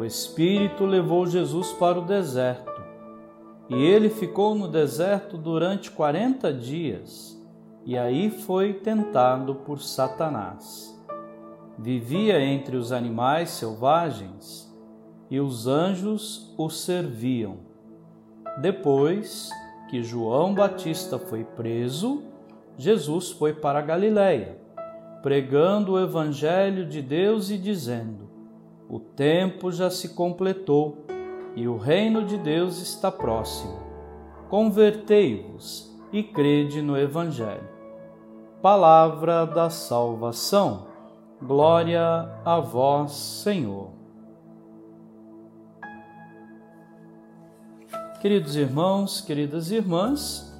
o Espírito levou Jesus para o deserto, e ele ficou no deserto durante quarenta dias, e aí foi tentado por Satanás. Vivia entre os animais selvagens, e os anjos o serviam. Depois que João Batista foi preso, Jesus foi para Galiléia, pregando o evangelho de Deus e dizendo: o tempo já se completou e o reino de Deus está próximo. Convertei-vos e crede no Evangelho. Palavra da salvação. Glória a vós, Senhor. Queridos irmãos, queridas irmãs,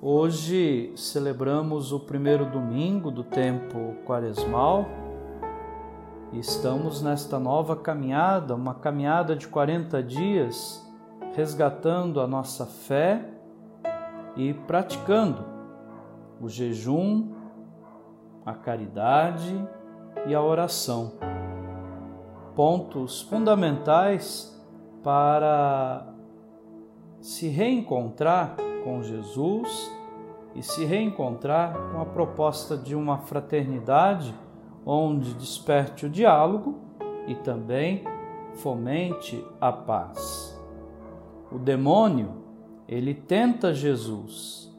hoje celebramos o primeiro domingo do tempo quaresmal estamos nesta nova caminhada, uma caminhada de 40 dias, resgatando a nossa fé e praticando o jejum, a caridade e a oração. Pontos fundamentais para se reencontrar com Jesus e se reencontrar com a proposta de uma fraternidade onde desperte o diálogo e também fomente a paz. O demônio, ele tenta Jesus.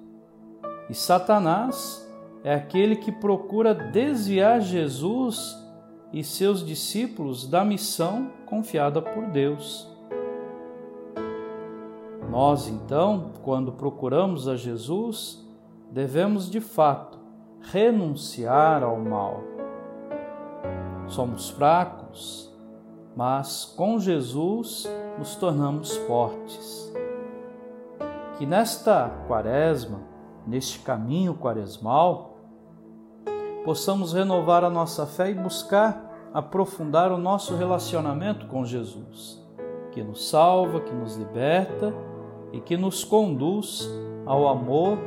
E Satanás é aquele que procura desviar Jesus e seus discípulos da missão confiada por Deus. Nós, então, quando procuramos a Jesus, devemos de fato renunciar ao mal Somos fracos, mas com Jesus nos tornamos fortes. Que nesta quaresma, neste caminho quaresmal, possamos renovar a nossa fé e buscar aprofundar o nosso relacionamento com Jesus, que nos salva, que nos liberta e que nos conduz ao amor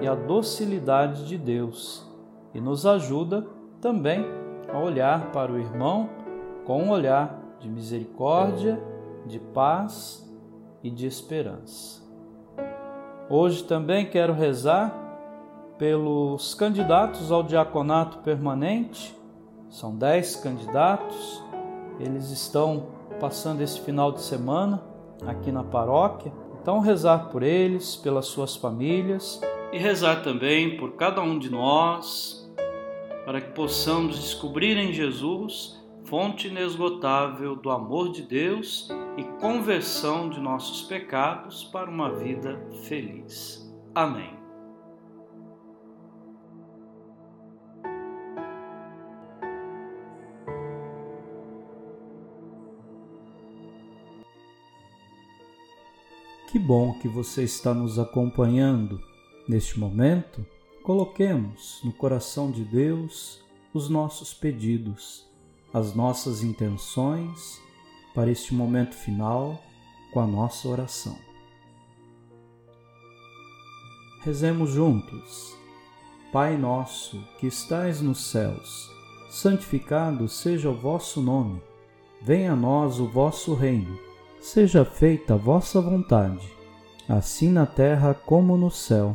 e à docilidade de Deus e nos ajuda também a olhar para o irmão com um olhar de misericórdia, de paz e de esperança. Hoje também quero rezar pelos candidatos ao diaconato permanente, são dez candidatos, eles estão passando esse final de semana aqui na paróquia. Então, rezar por eles, pelas suas famílias e rezar também por cada um de nós, para que possamos descobrir em Jesus fonte inesgotável do amor de Deus e conversão de nossos pecados para uma vida feliz. Amém. Que bom que você está nos acompanhando neste momento Coloquemos no coração de Deus os nossos pedidos, as nossas intenções para este momento final com a nossa oração. Rezemos juntos. Pai nosso que estais nos céus, santificado seja o vosso nome. Venha a nós o vosso reino. Seja feita a vossa vontade, assim na terra como no céu.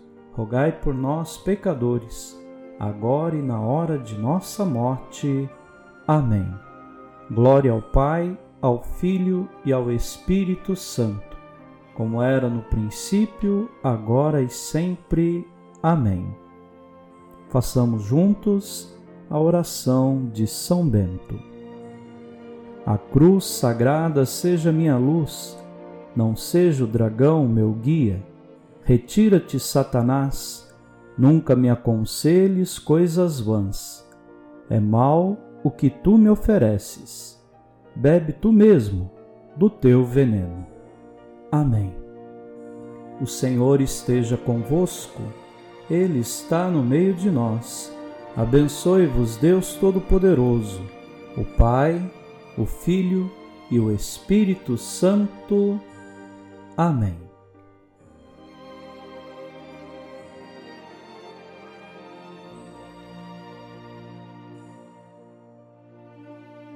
rogai por nós, pecadores, agora e na hora de nossa morte. Amém. Glória ao Pai, ao Filho e ao Espírito Santo, como era no princípio, agora e sempre. Amém. Façamos juntos a oração de São Bento. A cruz sagrada seja minha luz, não seja o dragão meu guia. Retira-te, Satanás, nunca me aconselhes coisas vãs. É mal o que tu me ofereces bebe tu mesmo do teu veneno. Amém. O Senhor esteja convosco, Ele está no meio de nós. Abençoe-vos, Deus Todo-Poderoso, o Pai, o Filho e o Espírito Santo. Amém.